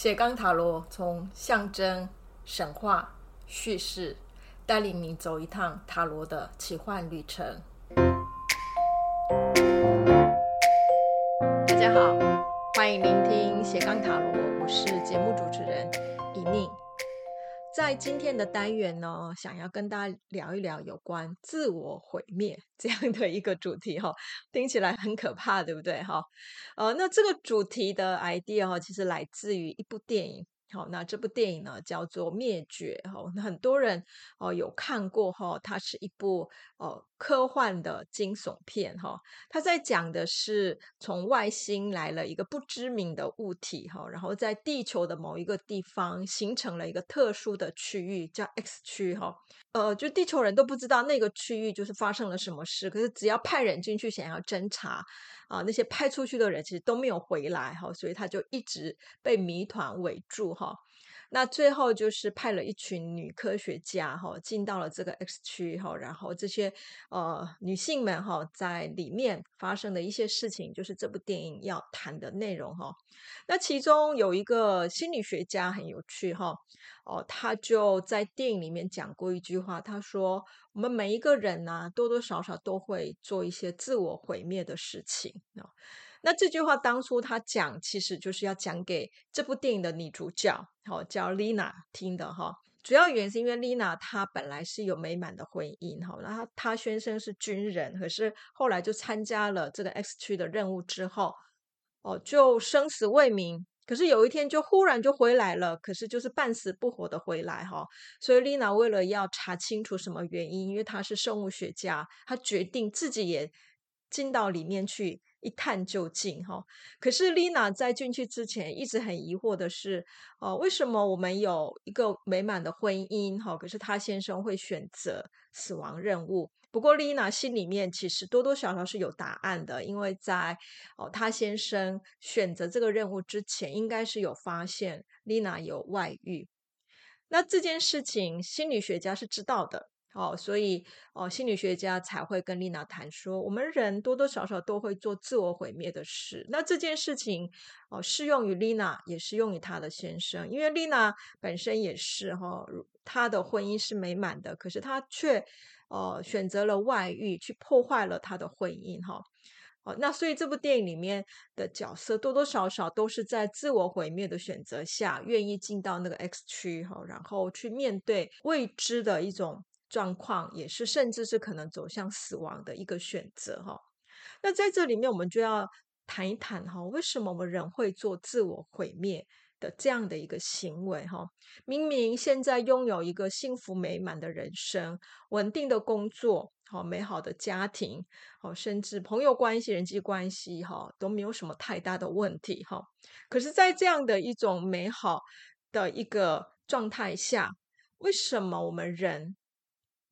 斜杠塔罗从象征、神话、叙事，带领你走一趟塔罗的奇幻旅程。大家好，欢迎聆听斜杠塔罗，我是节目主持人尹宁。在今天的单元呢，想要跟大家聊一聊有关自我毁灭这样的一个主题哈，听起来很可怕，对不对哈？呃，那这个主题的 idea 哈，其实来自于一部电影。好，那这部电影呢叫做《灭绝》哈，那很多人哦有看过哈，它是一部哦科幻的惊悚片哈。它在讲的是从外星来了一个不知名的物体哈，然后在地球的某一个地方形成了一个特殊的区域，叫 X 区哈。呃，就地球人都不知道那个区域就是发生了什么事，可是只要派人进去想要侦查。啊，那些派出去的人其实都没有回来哈，所以他就一直被谜团围住哈。那最后就是派了一群女科学家哈进到了这个 X 区哈，然后这些呃女性们哈在里面发生的一些事情，就是这部电影要谈的内容哈。那其中有一个心理学家很有趣哈。哦，他就在电影里面讲过一句话，他说：“我们每一个人呢、多多少少都会做一些自我毁灭的事情。”哦，那这句话当初他讲，其实就是要讲给这部电影的女主角，哦，叫丽娜听的哈。主要原因是因为丽娜她本来是有美满的婚姻，哈，然后她先生是军人，可是后来就参加了这个 X 区的任务之后，哦，就生死未明。可是有一天就忽然就回来了，可是就是半死不活的回来哈，所以丽娜为了要查清楚什么原因，因为她是生物学家，她决定自己也进到里面去一探究竟哈。可是丽娜在进去之前一直很疑惑的是，哦，为什么我们有一个美满的婚姻哈，可是她先生会选择死亡任务？不过，丽娜心里面其实多多少少是有答案的，因为在哦，她先生选择这个任务之前，应该是有发现丽娜有外遇。那这件事情，心理学家是知道的，哦，所以哦，心理学家才会跟丽娜谈说，我们人多多少少都会做自我毁灭的事。那这件事情哦，适用于丽娜，也适用于她的先生，因为丽娜本身也是哈，她的婚姻是美满的，可是她却。哦，选择了外遇，去破坏了他的婚姻，哈，哦，那所以这部电影里面的角色多多少少都是在自我毁灭的选择下，愿意进到那个 X 区，哈，然后去面对未知的一种状况，也是甚至是可能走向死亡的一个选择，哈。那在这里面，我们就要谈一谈，哈，为什么我们人会做自我毁灭？的这样的一个行为，哈，明明现在拥有一个幸福美满的人生、稳定的工作、好美好的家庭、好甚至朋友关系、人际关系，哈都没有什么太大的问题，哈。可是，在这样的一种美好的一个状态下，为什么我们人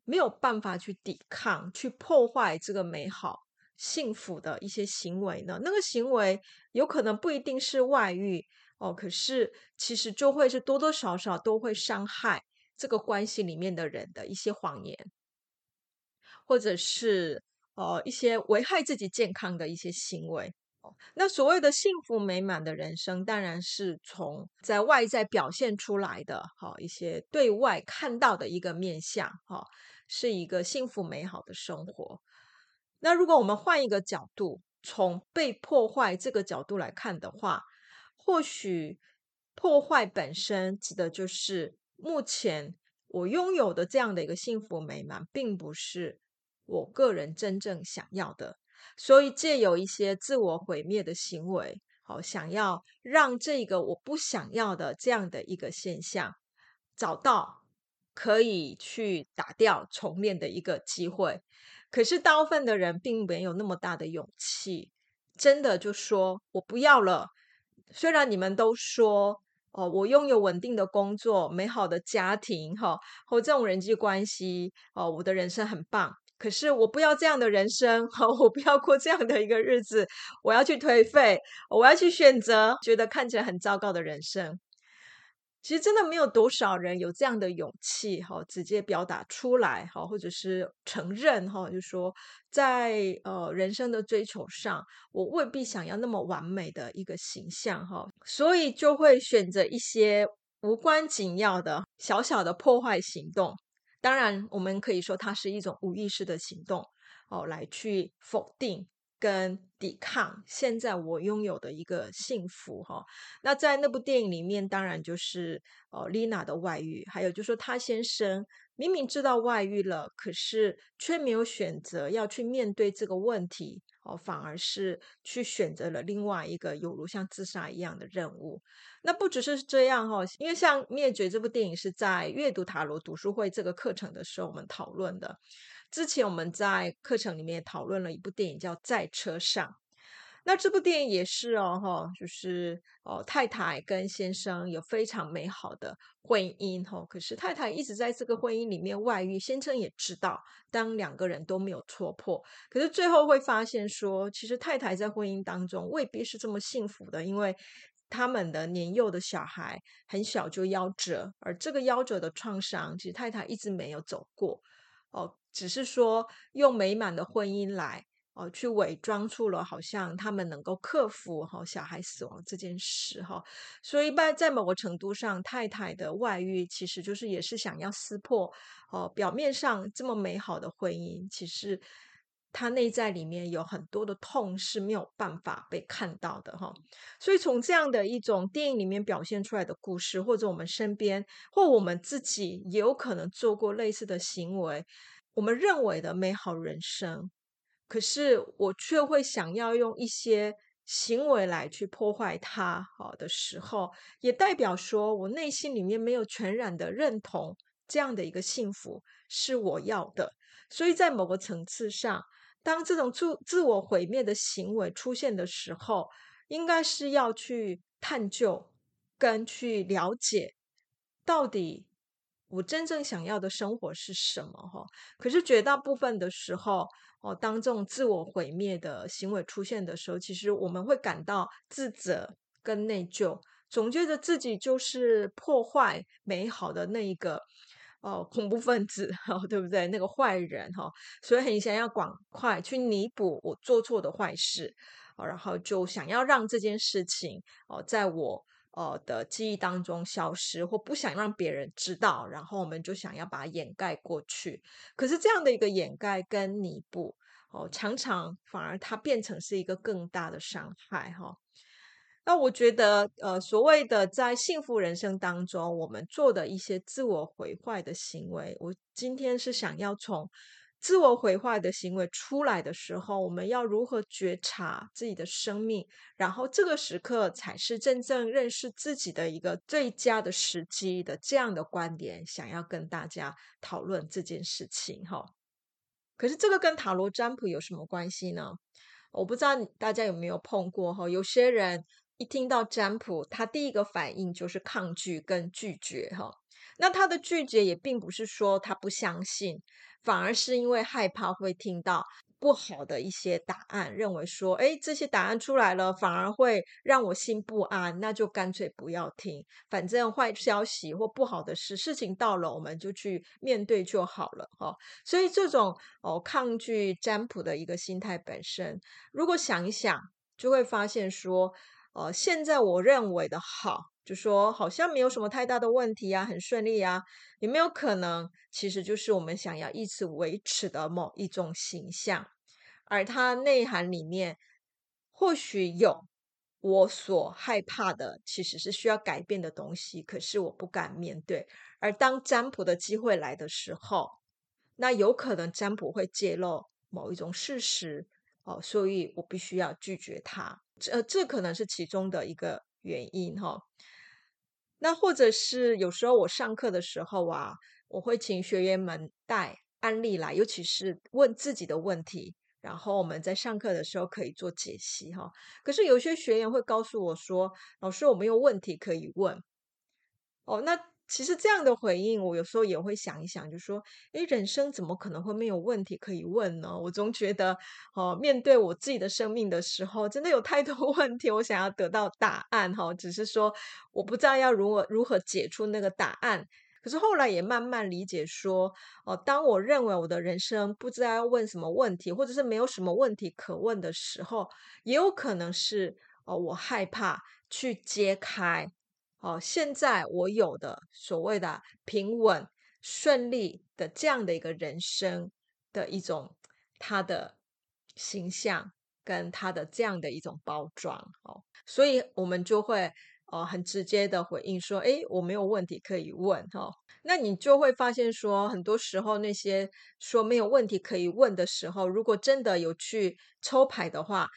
没有办法去抵抗、去破坏这个美好、幸福的一些行为呢？那个行为有可能不一定是外遇。哦，可是其实就会是多多少少都会伤害这个关系里面的人的一些谎言，或者是呃一些危害自己健康的一些行为。那所谓的幸福美满的人生，当然是从在外在表现出来的，哈，一些对外看到的一个面向，哈，是一个幸福美好的生活。那如果我们换一个角度，从被破坏这个角度来看的话，或许破坏本身指的就是目前我拥有的这样的一个幸福美满，并不是我个人真正想要的，所以借由一些自我毁灭的行为，好，想要让这个我不想要的这样的一个现象，找到可以去打掉重练的一个机会。可是大部分的人并没有那么大的勇气，真的就说我不要了。虽然你们都说哦，我拥有稳定的工作、美好的家庭，哈，或这种人际关系，哦，我的人生很棒。可是我不要这样的人生，哈，我不要过这样的一个日子。我要去颓废，我要去选择觉得看起来很糟糕的人生。其实真的没有多少人有这样的勇气哈，直接表达出来哈，或者是承认哈，就说在呃人生的追求上，我未必想要那么完美的一个形象哈，所以就会选择一些无关紧要的小小的破坏行动。当然，我们可以说它是一种无意识的行动哦，来去否定。跟抵抗现在我拥有的一个幸福哈，那在那部电影里面，当然就是哦丽娜的外遇，还有就是说她先生明明知道外遇了，可是却没有选择要去面对这个问题哦，反而是去选择了另外一个犹如像自杀一样的任务。那不只是这样哈，因为像《灭绝》这部电影是在阅读塔罗读书会这个课程的时候我们讨论的。之前我们在课程里面也讨论了一部电影，叫《在车上》。那这部电影也是哦，哈，就是哦，太太跟先生有非常美好的婚姻，哈。可是太太一直在这个婚姻里面外遇，先生也知道，当两个人都没有戳破，可是最后会发现说，其实太太在婚姻当中未必是这么幸福的，因为他们的年幼的小孩很小就夭折，而这个夭折的创伤，其实太太一直没有走过。哦，只是说用美满的婚姻来哦，去伪装出了好像他们能够克服哈小孩死亡这件事哈，所以在在某个程度上，太太的外遇其实就是也是想要撕破哦表面上这么美好的婚姻，其实他内在里面有很多的痛是没有办法被看到的哈。所以从这样的一种电影里面表现出来的故事，或者我们身边或我们自己也有可能做过类似的行为。我们认为的美好人生，可是我却会想要用一些行为来去破坏它。好的时候，也代表说我内心里面没有全然的认同这样的一个幸福是我要的。所以在某个层次上，当这种自自我毁灭的行为出现的时候，应该是要去探究跟去了解到底。我真正想要的生活是什么？哈，可是绝大部分的时候，哦，当这种自我毁灭的行为出现的时候，其实我们会感到自责跟内疚，总觉得自己就是破坏美好的那一个哦恐怖分子，哦，对不对？那个坏人，哈，所以很想要赶快去弥补我做错的坏事，然后就想要让这件事情哦，在我。呃的记忆当中消失，或不想让别人知道，然后我们就想要把它掩盖过去。可是这样的一个掩盖跟弥补，哦，常常反而它变成是一个更大的伤害，哈、那我觉得，呃，所谓的在幸福人生当中，我们做的一些自我毁坏的行为，我今天是想要从。自我毁坏的行为出来的时候，我们要如何觉察自己的生命？然后这个时刻才是真正认识自己的一个最佳的时机的这样的观点，想要跟大家讨论这件事情哈。可是这个跟塔罗占卜有什么关系呢？我不知道大家有没有碰过哈。有些人一听到占卜，他第一个反应就是抗拒跟拒绝哈。那他的拒绝也并不是说他不相信。反而是因为害怕会听到不好的一些答案，认为说，哎，这些答案出来了，反而会让我心不安，那就干脆不要听。反正坏消息或不好的事，事情到了，我们就去面对就好了，哈。所以这种哦抗拒占卜的一个心态本身，如果想一想，就会发现说，呃，现在我认为的好。就说好像没有什么太大的问题啊，很顺利啊，有没有可能其实就是我们想要以此维持的某一种形象，而它内涵里面或许有我所害怕的，其实是需要改变的东西，可是我不敢面对。而当占卜的机会来的时候，那有可能占卜会揭露某一种事实哦，所以我必须要拒绝它。这这可能是其中的一个原因哈。那或者是有时候我上课的时候啊，我会请学员们带案例来，尤其是问自己的问题，然后我们在上课的时候可以做解析哈。可是有些学员会告诉我说：“老师，我没有问题可以问。”哦，那其实这样的回应，我有时候也会想一想，就说：诶，人生怎么可能会没有问题可以问呢？我总觉得，哦，面对我自己的生命的时候，真的有太多 问题，我想要得到答案，哈，只是说我不知道要如何如何解出那个答案。可是后来也慢慢理解说，哦，当我认为我的人生不知道要问什么问题，或者是没有什么问题可问的时候，也有可能是哦，我害怕去揭开。哦，现在我有的所谓的平稳顺利的这样的一个人生的一种他的形象跟他的这样的一种包装哦，所以我们就会哦很直接的回应说，诶，我没有问题可以问哈。那你就会发现说，很多时候那些说没有问题可以问的时候，如果真的有去抽牌的话，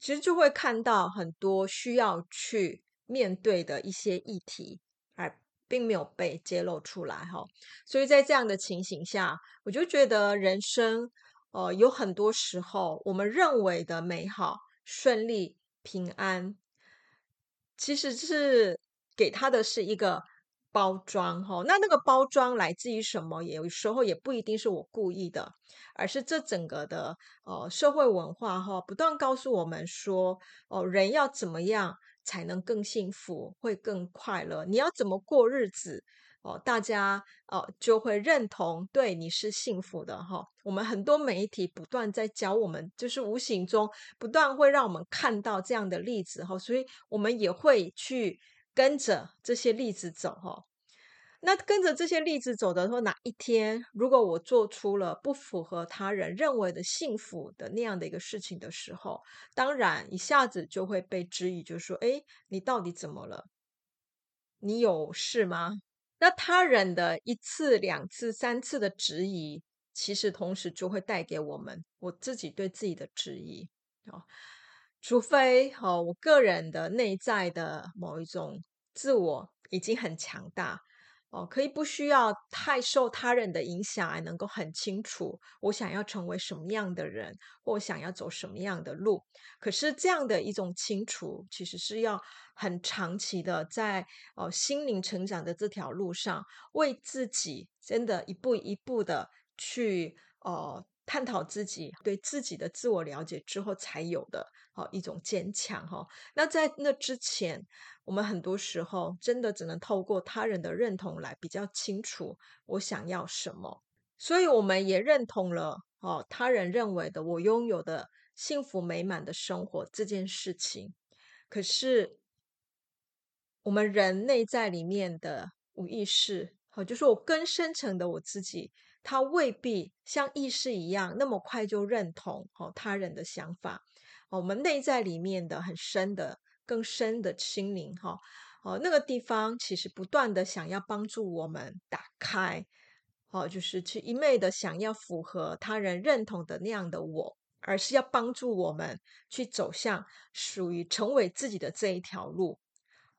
其实就会看到很多需要去。面对的一些议题，而并没有被揭露出来哈，所以在这样的情形下，我就觉得人生，呃，有很多时候我们认为的美好、顺利、平安，其实是给他的是一个包装哈。那那个包装来自于什么？有时候也不一定是我故意的，而是这整个的呃社会文化哈，不断告诉我们说，哦、人要怎么样。才能更幸福，会更快乐。你要怎么过日子哦？大家哦就会认同，对你是幸福的哈、我们很多媒体不断在教我们，就是无形中不断会让我们看到这样的例子哈、所以我们也会去跟着这些例子走哈。那跟着这些例子走的时候，哪一天如果我做出了不符合他人认为的幸福的那样的一个事情的时候，当然一下子就会被质疑，就是说，哎，你到底怎么了？你有事吗？那他人的一次、两次、三次的质疑，其实同时就会带给我们我自己对自己的质疑啊。除非哦，我个人的内在的某一种自我已经很强大。哦，可以不需要太受他人的影响，还能够很清楚我想要成为什么样的人，或想要走什么样的路。可是这样的一种清楚，其实是要很长期的在哦心灵成长的这条路上，为自己真的一步一步的去哦探讨自己，对自己的自我了解之后才有的哦一种坚强哈。那在那之前。我们很多时候真的只能透过他人的认同来比较清楚我想要什么，所以我们也认同了哦，他人认为的我拥有的幸福美满的生活这件事情。可是我们人内在里面的无意识，好，就是我更深层的我自己，他未必像意识一样那么快就认同哦他人的想法。我们内在里面的很深的。更深的心灵，哈，哦，那个地方其实不断的想要帮助我们打开，哦，就是去一味的想要符合他人认同的那样的我，而是要帮助我们去走向属于成为自己的这一条路，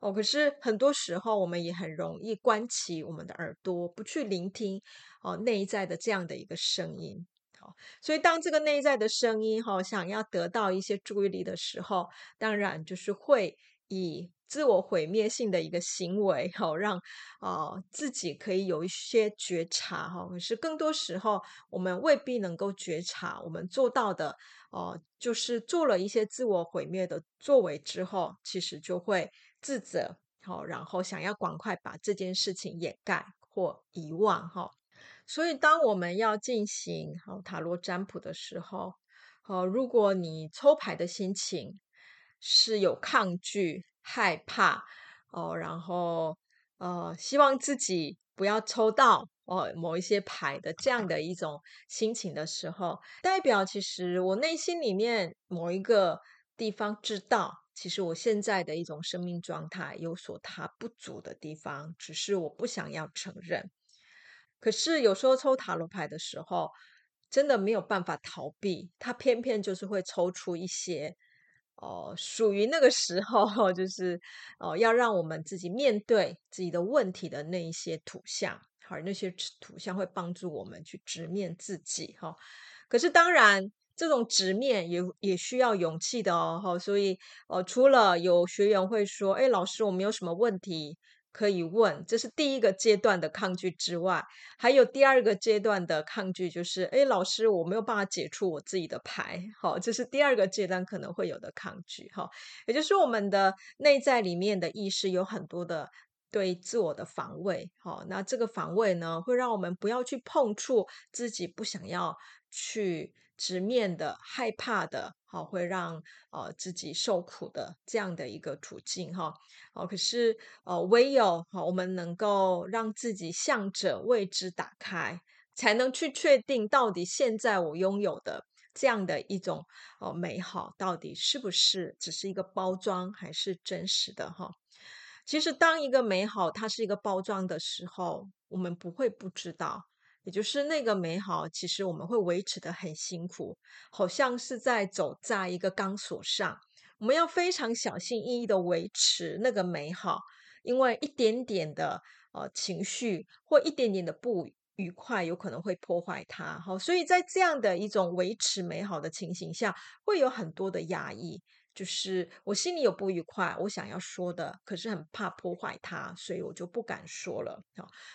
哦，可是很多时候我们也很容易关起我们的耳朵，不去聆听哦内在的这样的一个声音。好所以，当这个内在的声音哈，想要得到一些注意力的时候，当然就是会以自我毁灭性的一个行为哈，让啊自己可以有一些觉察哈。可是更多时候，我们未必能够觉察，我们做到的哦，就是做了一些自我毁灭的作为之后，其实就会自责好，然后想要赶快把这件事情掩盖或遗忘哈。所以，当我们要进行塔罗占卜的时候，好，如果你抽牌的心情是有抗拒、害怕哦，然后呃，希望自己不要抽到哦某一些牌的这样的一种心情的时候，代表其实我内心里面某一个地方知道，其实我现在的一种生命状态有所它不足的地方，只是我不想要承认。可是有时候抽塔罗牌的时候，真的没有办法逃避，它偏偏就是会抽出一些哦、呃，属于那个时候，就是哦、要让我们自己面对自己的问题的那一些图像，好，那些图像会帮助我们去直面自己，哈。可是当然，这种直面也也需要勇气的哦，所以哦、除了有学员会说，哎，老师，我们有什么问题。可以问，这是第一个阶段的抗拒之外，还有第二个阶段的抗拒，就是哎，老师，我没有办法解除我自己的牌，好，这是第二个阶段可能会有的抗拒，哈，也就是我们的内在里面的意识有很多的对自我的防卫，好，那这个防卫呢，会让我们不要去碰触自己不想要去直面的、害怕的，好，会让呃自己受苦的这样的一个处境，哈，哦，可是呃，唯有好，我们能够让自己向着未知打开，才能去确定到底现在我拥有的这样的一种哦美好，到底是不是只是一个包装，还是真实的，哈。其实，当一个美好它是一个包装的时候，我们不会不知道。也就是那个美好，其实我们会维持得很辛苦，好像是在走在一个钢索上，我们要非常小心翼翼地维持那个美好，因为一点点的呃情绪或一点点的不愉快，有可能会破坏它。好，所以在这样的一种维持美好的情形下，会有很多的压抑。就是我心里有不愉快，我想要说的，可是很怕破坏它，所以我就不敢说了。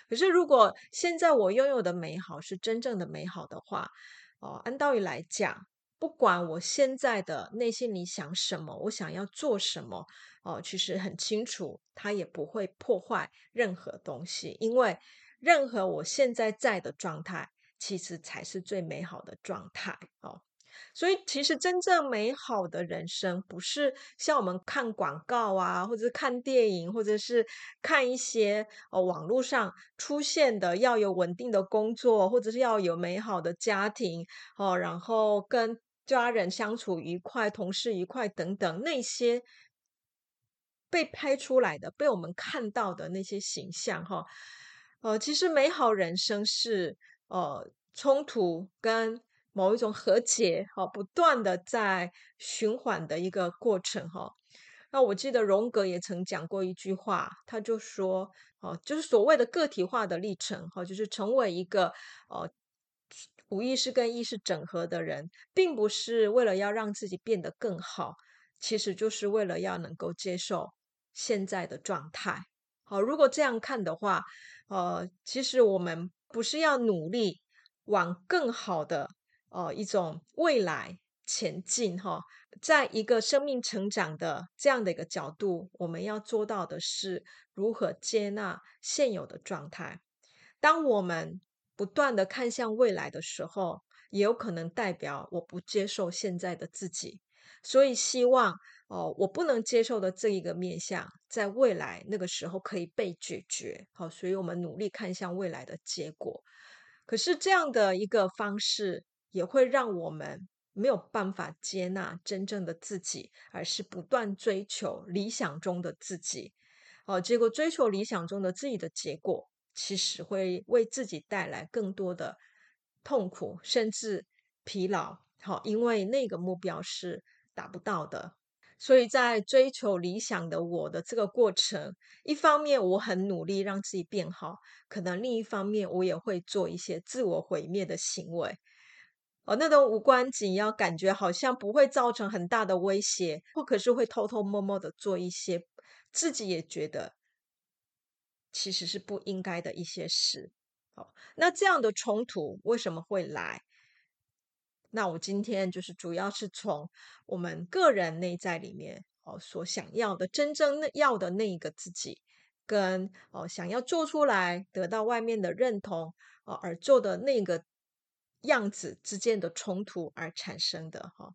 可是如果现在我拥有的美好是真正的美好的话，哦，按道理来讲，不管我现在的内心里想什么，我想要做什么，哦，其实很清楚，它也不会破坏任何东西，因为任何我现在在的状态，其实才是最美好的状态。哦。所以，其实真正美好的人生，不是像我们看广告啊，或者是看电影，或者是看一些哦网络上出现的要有稳定的工作，或者是要有美好的家庭哦，然后跟家人相处愉快、同事愉快等等那些被拍出来的、被我们看到的那些形象哈。呃，其实美好人生是呃冲突跟。某一种和解，哈，不断的在循环的一个过程，哈。那我记得荣格也曾讲过一句话，他就说，哦，就是所谓的个体化的历程，哈，就是成为一个呃无意识跟意识整合的人，并不是为了要让自己变得更好，其实就是为了要能够接受现在的状态。好，如果这样看的话，呃，其实我们不是要努力往更好的。呃，一种未来前进哈，在一个生命成长的这样的一个角度，我们要做到的是如何接纳现有的状态。当我们不断的看向未来的时候，也有可能代表我不接受现在的自己。所以希望哦、我不能接受的这一个面向，在未来那个时候可以被解决。好，所以我们努力看向未来的结果。可是这样的一个方式。也会让我们没有办法接纳真正的自己，而是不断追求理想中的自己。哦，结果追求理想中的自己的结果，其实会为自己带来更多的痛苦，甚至疲劳。好，因为那个目标是达不到的。所以在追求理想的我的这个过程，一方面我很努力让自己变好，可能另一方面我也会做一些自我毁灭的行为。哦，那种无关紧要，感觉好像不会造成很大的威胁，或可是会偷偷摸摸的做一些自己也觉得其实是不应该的一些事。好，那这样的冲突为什么会来？那我今天就是主要是从我们个人内在里面哦所想要的真正要的那一个自己，跟哦想要做出来得到外面的认同哦而做的那个。样子之间的冲突而产生的哈，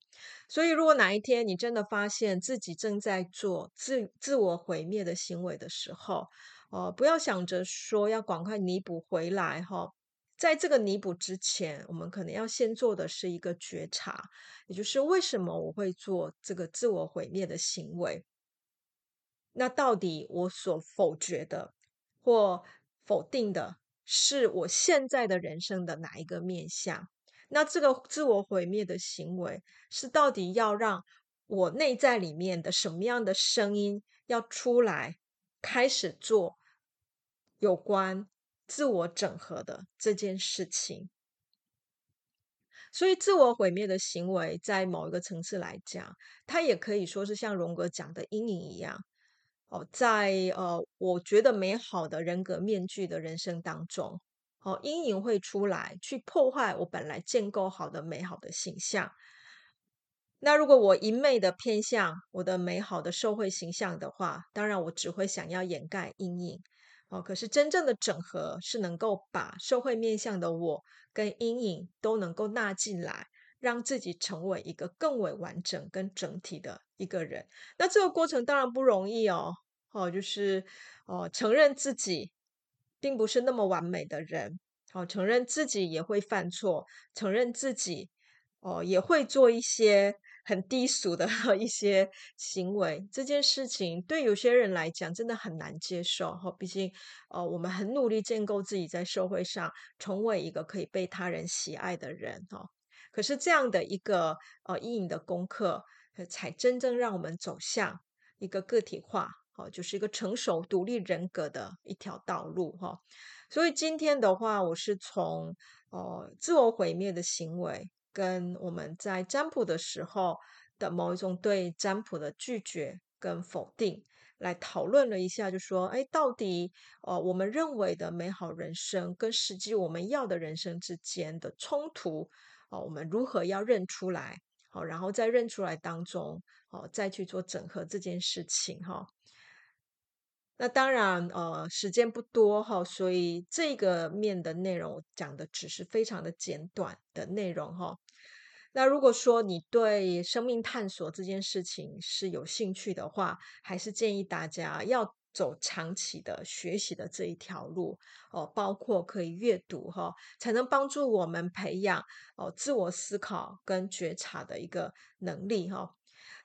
所以如果哪一天你真的发现自己正在做自自我毁灭的行为的时候，哦，不要想着说要赶快弥补回来哈，在这个弥补之前，我们可能要先做的是一个觉察，也就是为什么我会做这个自我毁灭的行为？那到底我所否决的或否定的？是我现在的人生的哪一个面向？那这个自我毁灭的行为，是到底要让我内在里面的什么样的声音要出来，开始做有关自我整合的这件事情？所以，自我毁灭的行为，在某一个层次来讲，它也可以说是像荣格讲的阴影一样。哦，在呃，我觉得美好的人格面具的人生当中，哦，阴影会出来，去破坏我本来建构好的美好的形象。那如果我一昧的偏向我的美好的社会形象的话，当然我只会想要掩盖阴影。哦，可是真正的整合是能够把社会面向的我跟阴影都能够纳进来。让自己成为一个更为完整跟整体的一个人，那这个过程当然不容易哦。哦，就是哦，承认自己并不是那么完美的人，哦，承认自己也会犯错，承认自己哦也会做一些很低俗的 一些行为。这件事情对有些人来讲真的很难接受。哦，毕竟哦，我们很努力建构自己在社会上成为一个可以被他人喜爱的人。哦。可是这样的一个呃阴影的功课，才真正让我们走向一个个体化，哦，就是一个成熟独立人格的一条道路哈。所以今天的话，我是从哦自我毁灭的行为，跟我们在占卜的时候的某一种对占卜的拒绝跟否定，来讨论了一下，就说，哎，到底哦我们认为的美好人生，跟实际我们要的人生之间的冲突。哦，我们如何要认出来？好，然后在认出来当中，哦，再去做整合这件事情哈。那当然，呃，时间不多哈，所以这个面的内容我讲的只是非常的简短的内容哈。那如果说你对生命探索这件事情是有兴趣的话，还是建议大家要。走长期的学习的这一条路哦，包括可以阅读哈，才能帮助我们培养哦自我思考跟觉察的一个能力哈。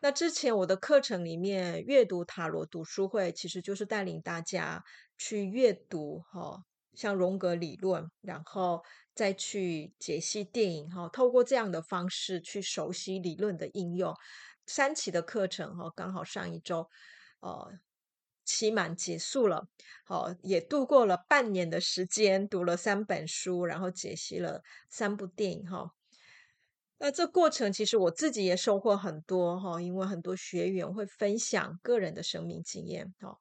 那之前我的课程里面阅读塔罗读书会，其实就是带领大家去阅读哈，像荣格理论，然后再去解析电影哈，透过这样的方式去熟悉理论的应用。三期的课程哈，刚好上一周呃。期满结束了，好，也度过了半年的时间，读了三本书，然后解析了三部电影，哈。那这过程其实我自己也收获很多，哈，因为很多学员会分享个人的生命经验，哈。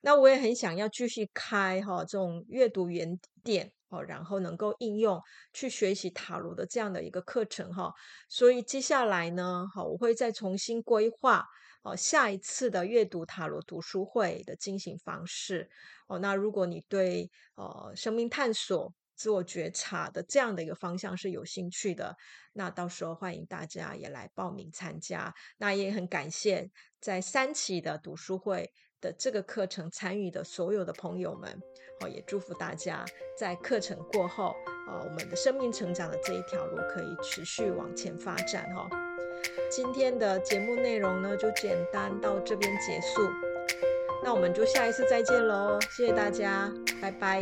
那我也很想要继续开哈这种阅读原点，哦，然后能够应用去学习塔罗的这样的一个课程，哈。所以接下来呢，好，我会再重新规划。哦，下一次的阅读塔罗读书会的进行方式哦，那如果你对呃生命探索、自我觉察的这样的一个方向是有兴趣的，那到时候欢迎大家也来报名参加。那也很感谢在三期的读书会的这个课程参与的所有的朋友们，哦，也祝福大家在课程过后，呃，我们的生命成长的这一条路可以持续往前发展哈。今天的节目内容呢，就简单到这边结束。那我们就下一次再见喽，谢谢大家，拜拜。